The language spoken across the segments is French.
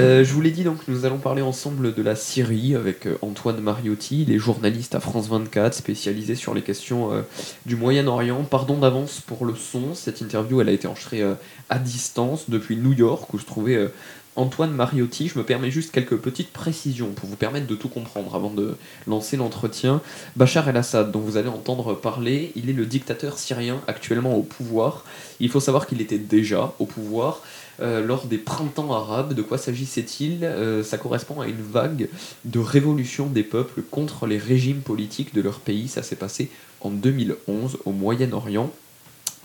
Euh, je vous l'ai dit, donc nous allons parler ensemble de la Syrie avec euh, Antoine Mariotti, il est journaliste à France 24, spécialisé sur les questions euh, du Moyen-Orient. Pardon d'avance pour le son, cette interview elle a été enregistrée à distance depuis New York où se trouvait Antoine Mariotti. Je me permets juste quelques petites précisions pour vous permettre de tout comprendre avant de lancer l'entretien. Bachar el-Assad, dont vous allez entendre parler, il est le dictateur syrien actuellement au pouvoir. Il faut savoir qu'il était déjà au pouvoir. Euh, lors des printemps arabes. De quoi s'agissait-il? Euh, Ça correspond à une vague de révolution des peuples contre les régimes politiques de leur pays. Ça s'est passé en 2011 au Moyen-Orient.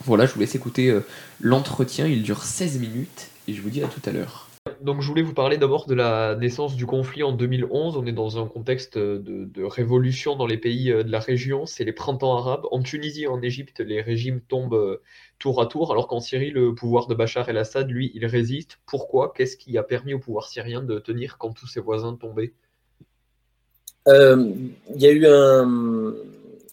Voilà, je vous laisse écouter euh, l'entretien. Il dure 16 minutes et je vous dis à tout à l'heure. Donc je voulais vous parler d'abord de la naissance du conflit en 2011. On est dans un contexte de, révolution dans les pays de la région. C'est les printemps arabes. En Tunisie et en Égypte, les régimes tombent tour à tour, alors qu'en Syrie, le pouvoir de Bachar el-Assad, lui, il résiste. Pourquoi? Qu'est-ce qui a permis au pouvoir syrien de tenir quand tous ses voisins tombaient? Euh, Il y a eu un.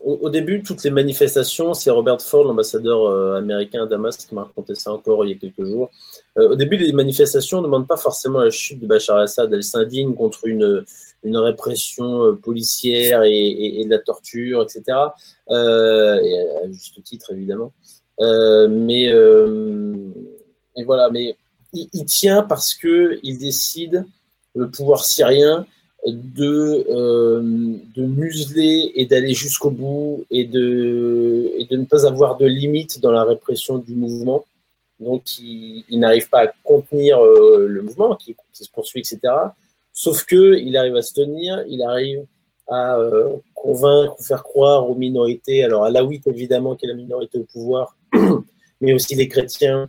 Au, début, toutes les manifestations, c'est Robert Ford, l'ambassadeur euh, américain à Damas, qui m'a raconté ça encore il y a quelques jours. Euh, au début, les manifestations ne demandent pas forcément la chute de Bachar el-Assad. Elles s'indignent contre une, répression policière et, de la torture, etc. et à juste titre, évidemment. Euh, mais euh, voilà, mais il, tient parce que il décide le pouvoir syrien de, euh, de museler et d'aller jusqu'au bout et de, ne pas avoir de limite dans la répression du mouvement. Donc, il, n'arrive pas à contenir le mouvement qui, se poursuit, etc. Sauf que il arrive à se tenir, il arrive à convaincre ou faire croire aux minorités, alors à la oui évidemment, qui est la minorité au pouvoir, mais aussi les chrétiens,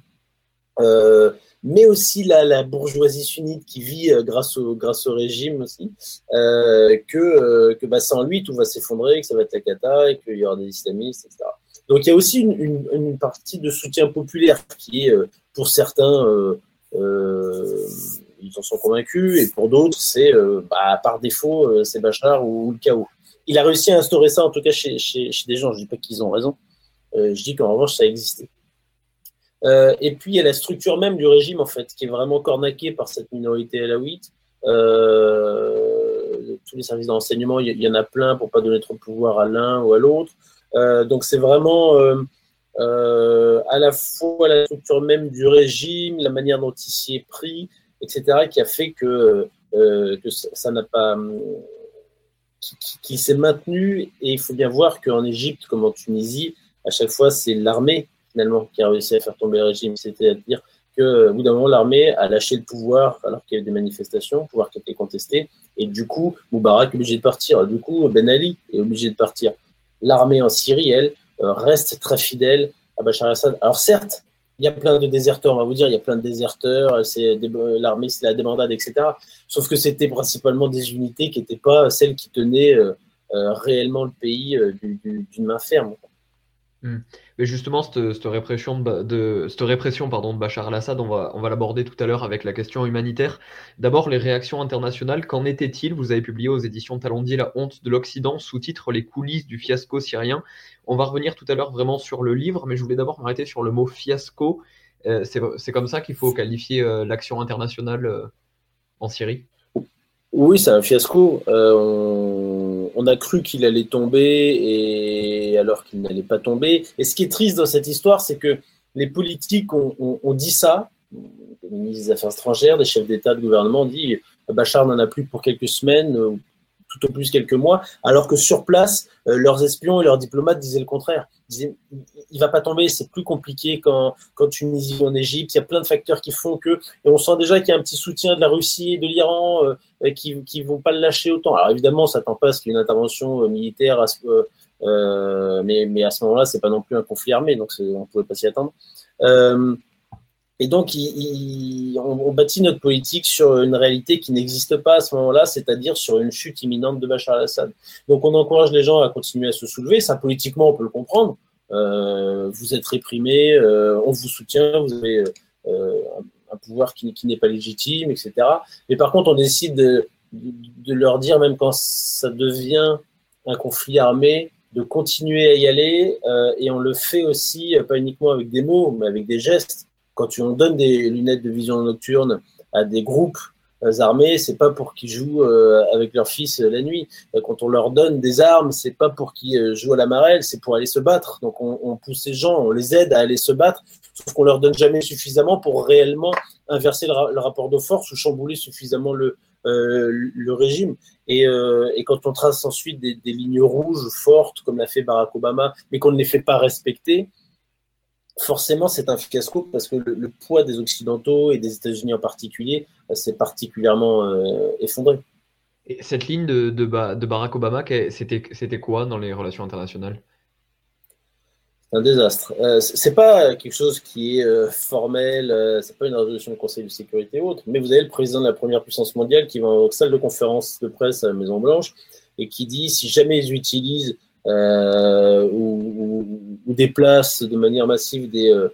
euh, mais aussi la, bourgeoisie sunnite qui vit euh, grâce, au, grâce au régime aussi, euh, que, que bah, sans lui, tout va s'effondrer, que ça va être la cata, et qu'il y aura des islamistes, etc. Donc il y a aussi une, une, partie de soutien populaire qui est, pour certains, ils en sont convaincus, et pour d'autres, c'est bah, par défaut, c'est Bachar ou, le chaos. Il a réussi à instaurer ça, en tout cas chez, chez, chez des gens. Je ne dis pas qu'ils ont raison, euh, je dis qu'en revanche, ça existait. Euh, et puis, il y a la structure même du régime, en fait, qui est vraiment cornaquée par cette minorité alaouite. Euh, tous les services d'enseignement, il y, en a plein pour pas donner trop de pouvoir à l'un ou à l'autre. donc, c'est vraiment à la fois la structure même du régime, la manière dont il s'y est pris, etc., qui a fait que, ça n'a pas. qui, qui s'est maintenu. Et il faut bien voir qu'en Égypte, comme en Tunisie, à chaque fois, c'est l'armée finalement qui a réussi à faire tomber le régime. C'est-à-dire qu'au bout d'un moment, l'armée a lâché le pouvoir alors qu'il y avait des manifestations, pouvoir qui était contesté. Et du coup, Moubarak est obligé de partir. Du coup, Ben Ali est obligé de partir. L'armée en Syrie, elle, euh, reste très fidèle à Bachar al-Assad. Alors certes, il y a plein de déserteurs, on va vous dire, il y a plein de déserteurs, l'armée, c'est la débandade, etc. Sauf que c'était principalement des unités qui n'étaient pas celles qui tenaient euh, euh, réellement le pays d'une main ferme. Hmm. Mais justement, cette, répression, de, pardon, de Bachar al-Assad, on va, on va l'aborder tout à l'heure avec la question humanitaire. D'abord, les réactions internationales. Qu'en était-il Vous avez publié aux éditions Talendier La honte de l'Occident, sous-titre Les coulisses du fiasco syrien. On va revenir tout à l'heure vraiment sur le livre, mais je voulais d'abord m'arrêter sur le mot fiasco. Euh, c'est comme ça qu'il faut qualifier euh, l'action internationale euh, en Syrie? Oui, c'est un fiasco. On on a cru qu'il allait tomber et alors qu'il n'allait pas tomber. Et ce qui est triste dans cette histoire, c'est que les politiques ont, dit ça. Les ministres des Affaires étrangères, des chefs d'État, de gouvernement ont dit Bachar n'en a plus pour quelques semaines, tout au plus quelques mois, alors que sur place, euh, leurs espions et leurs diplomates disaient le contraire. Ils disaient, il va pas tomber, c'est plus compliqué quand, quand Tunisie ou en Égypte. Il y a plein de facteurs qui font que, et on sent déjà qu'il y a un petit soutien de la Russie et de l'Iran euh, qui ne vont pas le lâcher autant. Alors évidemment, ça t'en passe qu'il y ait une intervention euh, militaire, mais, à ce moment-là, c'est pas non plus un conflit armé, donc on pouvait pas s'y attendre. Et donc, on, bâtit notre politique sur une réalité qui n'existe pas à ce moment-là, c'est-à-dire sur une chute imminente de Bachar al-Assad. Donc, on encourage les gens à continuer à se soulever. Ça, politiquement, on peut le comprendre. Euh, vous êtes réprimés, euh, on vous soutient, vous avez euh, un pouvoir qui, n'est pas légitime, etc. Mais par contre, on décide de, de, leur dire, même quand ça devient un conflit armé, de continuer à y aller. et on le fait aussi, pas uniquement avec des mots, mais avec des gestes quand on donne des lunettes de vision nocturne à des groupes armées, c'est pas pour qu'ils jouent avec leurs fils la nuit. Quand on leur donne des armes, c'est pas pour qu'ils jouent à la marelle, c'est pour aller se battre. Donc on, pousse ces gens, on les aide à aller se battre, sauf qu'on leur donne jamais suffisamment pour réellement inverser le, rapport de force ou chambouler suffisamment le, régime. Et, quand on trace ensuite des lignes rouges fortes, comme l'a fait Barack Obama, mais qu'on ne les fait pas respecter, forcément, c'est un fiasco parce que le, poids des Occidentaux et des États-Unis en particulier s'est particulièrement euh, effondré. Et cette ligne de, de, Barack Obama, c'était quoi dans les relations internationales? C'est un désastre. Euh, c'est pas quelque chose qui est euh, formel, euh, c'est pas une résolution du Conseil de sécurité ou autre, mais vous avez le président de la première puissance mondiale qui va en salle de conférence de presse à la Maison Blanche et qui dit si jamais ils utilisent euh, ou, ou, déplace de manière massive des, euh,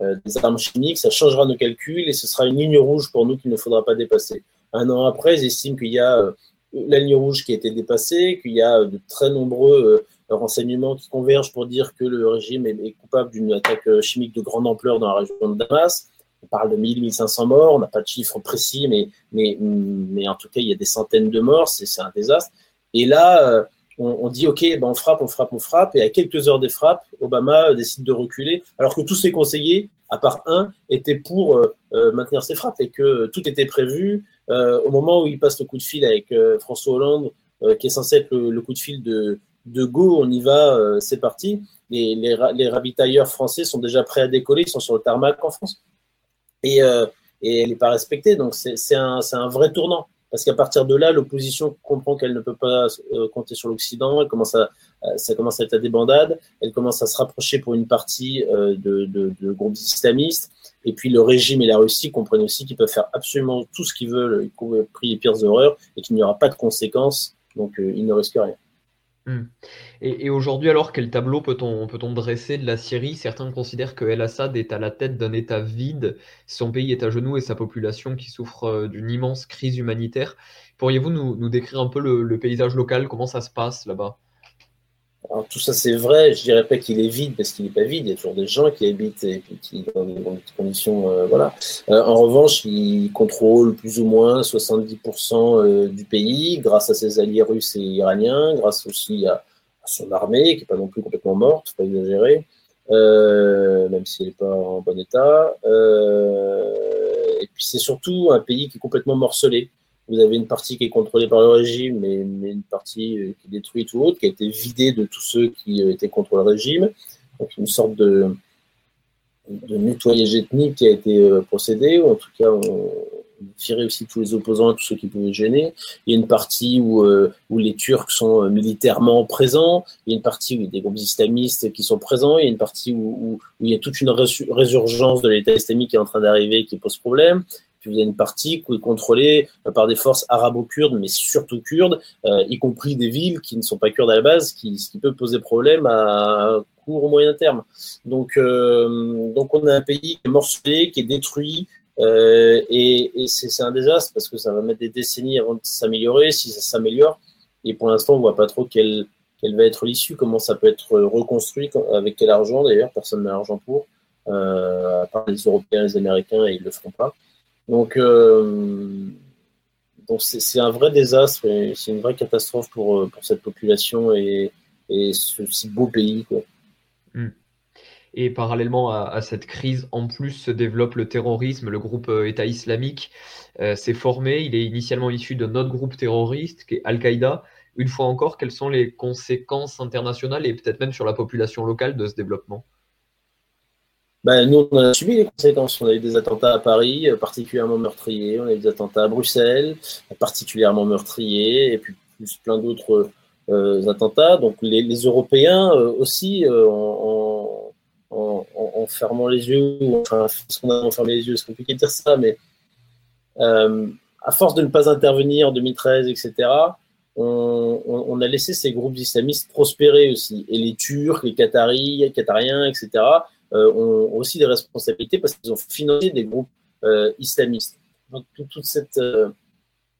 euh, des armes chimiques, ça changera nos calculs et ce sera une ligne rouge pour nous qu'il ne faudra pas dépasser. Un an après, ils estiment qu'il y a la ligne rouge qui a été dépassée, qu'il y a de très nombreux renseignements qui convergent pour dire que le régime est, coupable d'une attaque chimique de grande ampleur dans la région de Damas. On parle de 1000, 1500 morts, on n'a pas de chiffres précis, mais, mais, mais en tout cas, il y a des centaines de morts, c'est un désastre. Et là, on, dit ok, ben on frappe, on frappe, on frappe, et à quelques heures des frappes, Obama décide de reculer, alors que tous ses conseillers, à part un, étaient pour euh, euh, maintenir ses frappes et que tout était prévu. Euh, au moment où il passe le coup de fil avec François Hollande, qui est censé être le, coup de fil de, de Go, on y va, c'est parti. Les, les, français sont déjà prêts à décoller, ils sont sur le tarmac en France. Et, et elle n'est pas respectée, donc c'est un vrai tournant parce qu'à partir de là, l'opposition comprend qu'elle ne peut pas euh, compter sur l'Occident, elle commence à, ça commence à être à des bandades, elle commence à se rapprocher pour une partie euh, de, de, groupes islamistes, et puis le régime et la Russie comprennent aussi qu'ils peuvent faire absolument tout ce qu'ils veulent, y compris les pires horreurs, et qu'il n'y aura pas de conséquences, donc euh, ils ne risquent rien. Hmm. Et, aujourd'hui, alors, quel tableau peut-on peut dresser de la Syrie Certains considèrent que El-Assad est à la tête d'un État vide, son pays est à genoux et sa population qui souffre euh, d'une immense crise humanitaire. Pourriez-vous nous, décrire un peu le, paysage local? Comment ça se passe là-bas? Alors, tout ça, c'est vrai. Je dirais pas qu'il est vide parce qu'il n'est pas vide. Il y a toujours des gens qui habitent et qui, dans des, conditions. Euh, voilà. Euh, en revanche, il contrôle plus ou moins 70% euh, du pays grâce à ses alliés russes et iraniens, grâce aussi à, son armée qui n'est pas non plus complètement morte, faut pas exagérer, même si elle n'est pas en bon état. et puis, c'est surtout un pays qui est complètement morcelé. Vous avez une partie qui est contrôlée par le régime, mais, une partie euh, qui est détruite ou autre, qui a été vidée de tous ceux qui euh, étaient contre le régime. Donc une sorte de, de nettoyage ethnique qui a été euh, procédé, ou en tout cas on, tirait aussi tous les opposants, tous ceux qui pouvaient gêner. Il y a une partie où, les Turcs sont militairement présents, il y a une partie où il y a des groupes islamistes qui sont présents, il y a une partie où, où, il y a toute une résurgence de l'État islamique qui est en train d'arriver qui pose problème. Puis vous avez une partie contrôlée euh, par des forces arabo-kurdes, mais surtout kurdes, euh, y compris des villes qui ne sont pas kurdes à la base, qui, ce qui peut poser problème à court ou moyen terme. Donc, euh, donc on a un pays qui est morcelé, qui est détruit, et, c'est un désastre parce que ça va mettre des décennies avant de s'améliorer, si ça s'améliore. Et pour l'instant, on voit pas trop quelle, quelle va être l'issue, comment ça peut être reconstruit, avec quel argent d'ailleurs, personne n'a l'argent pour, à part les Européens, les Américains, et ils le feront pas. Donc, euh, c'est un vrai désastre et c'est une vraie catastrophe pour, euh, cette population et, ce si beau pays. Hmm. Et parallèlement à, cette crise, en plus se développe le terrorisme. Le groupe euh, État islamique s'est formé. Il est initialement issu d'un autre groupe terroriste qui est Al-Qaïda. Une fois encore, quelles sont les conséquences internationales et peut-être même sur la population locale de ce développement? Ben, nous, on a subi les conséquences. On a eu des attentats à Paris, euh, particulièrement meurtriers. On a eu des attentats à Bruxelles, particulièrement meurtriers, et puis plus plein d'autres euh, attentats. Donc les, Européens euh, aussi, en, fermant les yeux, enfin, qu'on a fermé les yeux, c'est compliqué de dire ça, mais à force de ne pas intervenir en 2013, etc., on, on, a laissé ces groupes islamistes prospérer aussi. Et les Turcs, les Qataris, les Qatariens, etc., euh, ont aussi des responsabilités parce qu'ils ont financé des groupes euh, islamistes. Donc toute cette euh,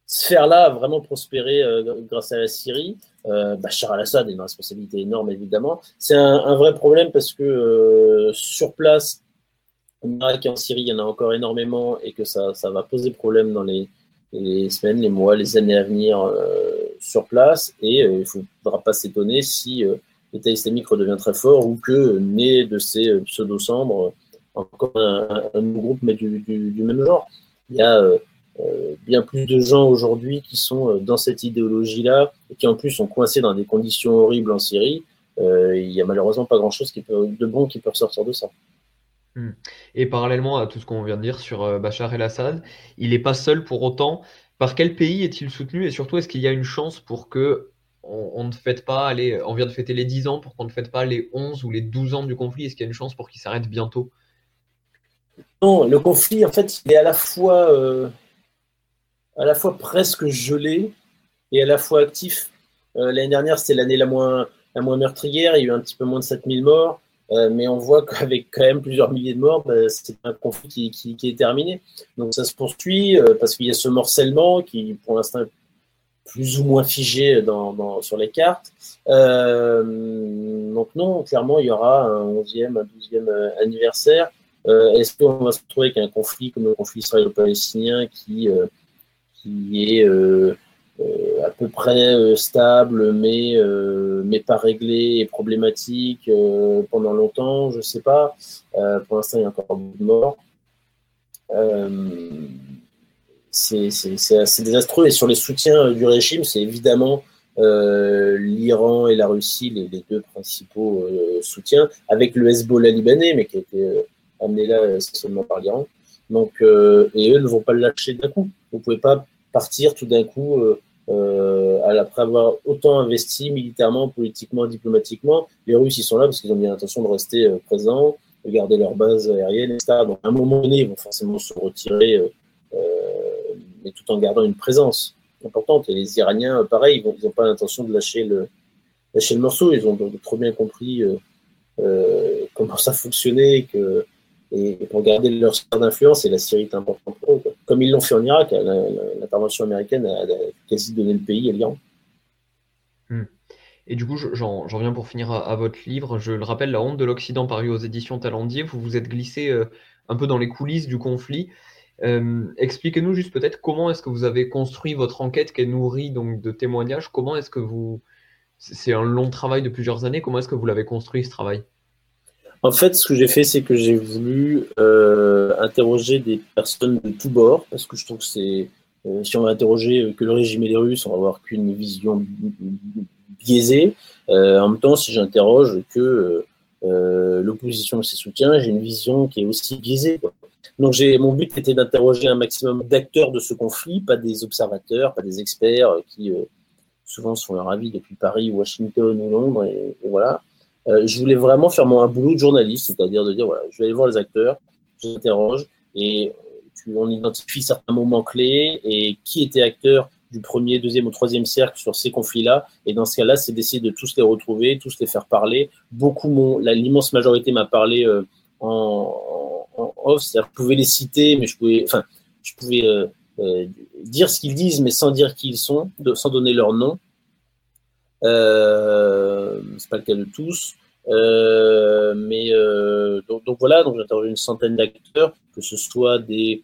sphère-là a vraiment prospéré grâce à la Syrie. Bachar al-Assad a une responsabilité énorme, évidemment. C'est un, vrai problème parce que sur place, en Irak et en Syrie, il y en a encore énormément et que ça, va poser problème dans les semaines, les mois, les années à venir sur place. Et il ne faudra pas s'étonner si l'État islamique redevient très fort ou que, né de ces pseudo-cendres, encore un, groupe, mais du, même genre. Il y a euh, bien plus de gens aujourd'hui qui sont euh, dans cette idéologie-là et qui en plus sont coincés dans des conditions horribles en Syrie. Euh, il n'y a malheureusement pas grand-chose de bon qui peut sortir de ça. Hmm. Et parallèlement à tout ce qu'on vient de dire sur Bachar el-Assad, il n'est pas seul pour autant. Par quel pays est-il soutenu et surtout est-ce qu'il y a une chance pour que on, ne fête pas, on vient de fêter les 10 ans, pour qu'on ne fête pas les 11 ou les 12 ans du conflit Est-ce qu'il y a une chance pour qu'il s'arrête bientôt? Non, le conflit, en fait, il est à la fois à la fois presque gelé et à la fois actif. Euh, l'année dernière, c'était l'année la moins, la moins meurtrière, il y a eu un petit peu moins de 7000 morts, euh, mais on voit qu'avec quand même plusieurs milliers de morts, bah, c'est un conflit qui, qui, est terminé. Donc ça se poursuit euh, parce qu'il y a ce morcellement qui, pour l'instant, plus ou moins figé dans, dans, sur les cartes. donc non, clairement, il y aura un 11e, un 12e anniversaire. Est-ce qu'on va se retrouver avec un conflit comme le conflit israélo-palestinien qui qui est euh, euh, à peu près euh, stable, mais, mais pas réglé et problématique pendant longtemps, je ne sais pas. pour l'instant, il y a encore beaucoup de morts. C'est assez désastreux. Et sur les soutiens du régime, c'est évidemment l'Iran et la Russie, les, deux principaux soutiens, avec le Hezbollah libanais, mais qui a été amené là seulement par l'Iran. Donc, et eux ne vont pas le lâcher d'un coup. Vous ne pouvez pas partir tout d'un coup euh, euh, après avoir autant investi militairement, politiquement, diplomatiquement. Les Russes, ils sont là parce qu'ils ont bien l'intention de rester euh, présents, de garder leur base aérienne, etc. Donc, à un moment donné, ils vont forcément se retirer, mais tout en gardant une présence importante. Et les Iraniens, pareil, ils n'ont pas l'intention de lâcher le, morceau. Ils ont trop bien compris comment ça fonctionnait, et, pour garder leur sphère d'influence, et la Syrie est importante pour eux. Comme ils l'ont fait en Irak, l'intervention américaine a, quasi donné le pays à l'Iran. Hmm. Et du coup, j'en viens pour finir à, votre livre. Je le rappelle, La honte de l'Occident paru aux éditions Talendier. Vous vous êtes glissé euh, un peu dans les coulisses du conflit. Euh, expliquez-nous juste peut-être comment est-ce que vous avez construit votre enquête qui est nourrie donc, de témoignages. Comment est-ce que vous... C'est un long travail de plusieurs années. Comment est-ce que vous l'avez construit ce travail? En fait, ce que j'ai fait, c'est que j'ai voulu euh, interroger des personnes de tous bords, parce que je trouve que c'est. Euh, si on va interroger que le régime et les Russes, on va avoir qu'une vision biaisée. En même temps, si j'interroge que l'opposition et ses soutiens, j'ai une vision qui est aussi biaisée. Donc, mon but était d'interroger un maximum d'acteurs de ce conflit, pas des observateurs, pas des experts qui souvent sont leur avis depuis Paris, Washington ou Londres, et voilà. Euh, je voulais vraiment faire mon un boulot de journaliste, c'est-à-dire de dire voilà, je vais aller voir les acteurs, je les interroge et on identifie certains moments clés et qui était acteur du premier, deuxième ou troisième cercle sur ces conflits-là. Et dans ce cas-là, c'est d'essayer de tous les retrouver, tous les faire parler. Beaucoup, l'immense majorité m'a parlé euh, en, off, je pouvais les citer, mais je pouvais, enfin, je pouvais euh, dire ce qu'ils disent, mais sans dire qui ils sont, sans donner leur nom. Euh, c'est pas le cas de tous. Euh, mais euh, donc, voilà, donc j'ai interrogé une centaine d'acteurs, que ce soit des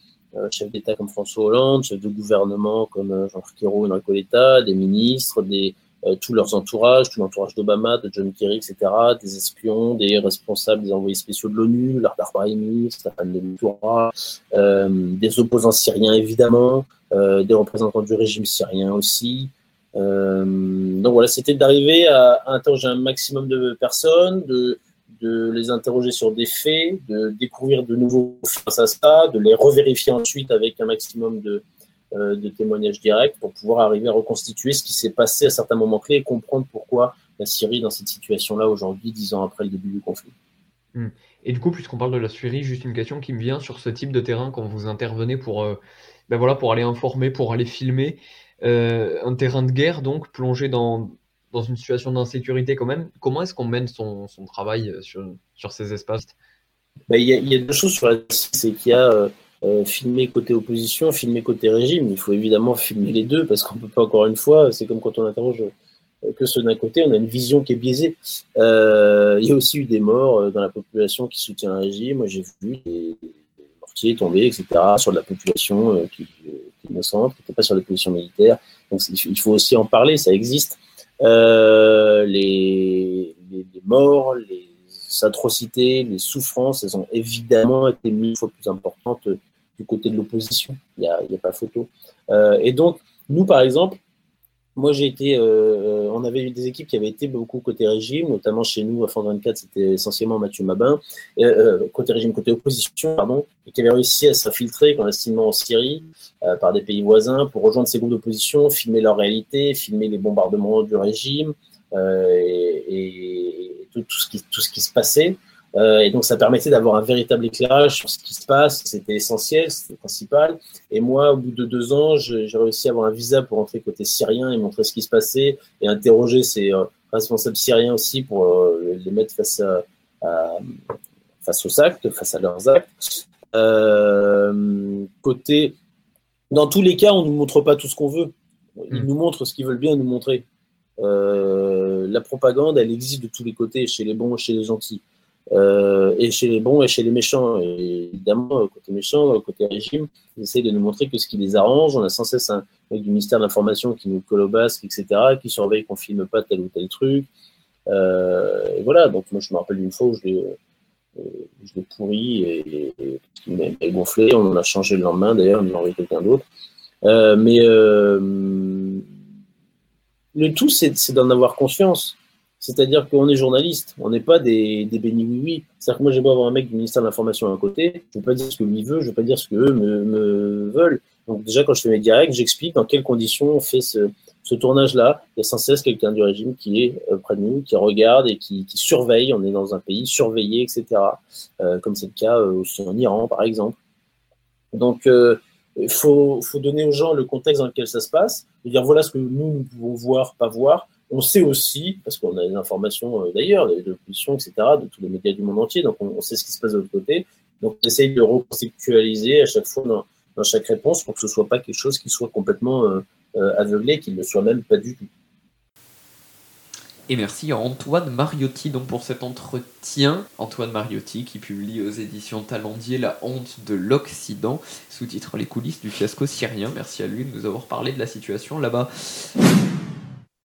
chefs d'État comme François Hollande, chefs de gouvernement comme et Enrico des ministres, des, tous leurs entourages, tout l'entourage d'Obama, de John Kerry, etc., des espions, des responsables des envoyés spéciaux de l'ONU, Lardar Brahimi, Stéphane de Mistura, euh, des opposants syriens évidemment, euh, des représentants du régime syrien aussi, euh, donc voilà, c'était d'arriver à, interroger un maximum de personnes, de, de les interroger sur des faits, de découvrir de nouveaux face à ça, de les revérifier ensuite avec un maximum de, euh, de témoignages directs pour pouvoir arriver à reconstituer ce qui s'est passé à certains moments clés et comprendre pourquoi la Syrie est dans cette situation-là aujourd'hui, dix ans après le début du conflit. Hmm. Et du coup, puisqu'on parle de la Syrie, juste une question qui me vient sur ce type de terrain quand vous intervenez pour, euh, ben voilà, pour aller informer, pour aller filmer. Euh, un terrain de guerre, donc plongé dans, dans une situation d'insécurité quand même. Comment est-ce qu'on mène son, son, travail sur, sur ces espaces? Bah, Il y, a deux choses sur la c'est qu'il y a euh, euh, filmé côté opposition, filmé côté régime. Il faut évidemment filmer les deux parce qu'on ne peut pas, encore une fois, c'est comme quand on interroge que ceux d'un côté, on a une vision qui est biaisée. il y a aussi eu des morts dans la population qui soutient un régime. Moi, j'ai vu des mortiers tomber, etc., sur la population qui, innocentes, qui n'étaient pas sur des positions militaires. Donc il faut aussi en parler, ça existe. Euh, les, les, morts, les atrocités, les souffrances, elles ont évidemment été mille fois plus importantes du côté de l'opposition. Il n'y a, a, pas photo. Euh, et donc, nous, par exemple, moi, j'ai été, euh, on avait eu des équipes qui avaient été beaucoup côté régime, notamment chez nous à France 24, c'était essentiellement Mathieu Mabin, euh, côté régime, côté opposition, pardon, et qui avait réussi à s'infiltrer clandestinement en Syrie euh, par des pays voisins pour rejoindre ces groupes d'opposition, filmer leur réalité, filmer les bombardements du régime et tout, tout, ce qui, tout ce qui se passait. Euh, et donc, ça permettait d'avoir un véritable éclairage sur ce qui se passe. C'était essentiel, c'était principal. Et moi, au bout de deux ans, j'ai réussi à avoir un visa pour entrer côté syrien et montrer ce qui se passait et interroger ces euh, responsables syriens aussi pour euh, les mettre face, à, face aux actes, face à leurs actes. côté, dans tous les cas, on ne nous montre pas tout ce qu'on veut. Ils hmm. nous montrent ce qu'ils veulent bien nous montrer. La propagande, elle existe de tous les côtés, chez les bons chez les gentils. Euh, et chez les bons et chez les méchants. Et évidemment, côté méchant, côté régime, ils essayent de nous montrer que ce qui les arrange. On a sans cesse un mec du ministère de l'Information qui nous colobasque, etc., qui surveille qu'on filme pas tel ou tel truc. Euh, et voilà, donc moi je me rappelle d'une fois où je l'ai, euh, je pourri et, gonflé. On en a changé le lendemain d'ailleurs, on a envoyé quelqu'un d'autre. Euh, mais euh, le tout, c'est, d'en avoir conscience. C'est-à-dire qu'on est journaliste, on n'est pas des, bénis oui-oui. C'est-à-dire que moi, j'ai beau avoir un mec du ministère de l'Information à côté, je ne vais pas dire ce que lui veut, je ne vais pas dire ce qu'eux me, me veulent. Donc déjà, quand je fais mes directs, j'explique dans quelles conditions on fait ce, tournage-là. Il y a sans cesse quelqu'un du régime qui est euh, près de nous, qui regarde et qui, surveille. On est dans un pays surveillé, etc. Euh, comme c'est le cas euh, aussi en Iran, par exemple. Donc, il faut, donner aux gens le contexte dans lequel ça se passe, et dire voilà ce que nous, nous pouvons voir, pas voir, on sait aussi, parce qu'on a des informations euh, d'ailleurs, de l'opposition, etc., de tous les médias du monde entier, donc on, sait ce qui se passe de l'autre côté. Donc on essaye de reconceptualiser à chaque fois dans, chaque réponse pour que ce ne soit pas quelque chose qui soit complètement euh, euh, aveuglé, qu'il ne soit même pas du tout. Et merci à Antoine Mariotti donc pour cet entretien. Antoine Mariotti qui publie aux éditions Talendier La honte de l'Occident, sous-titre Les coulisses du fiasco syrien. Merci à lui de nous avoir parlé de la situation là-bas.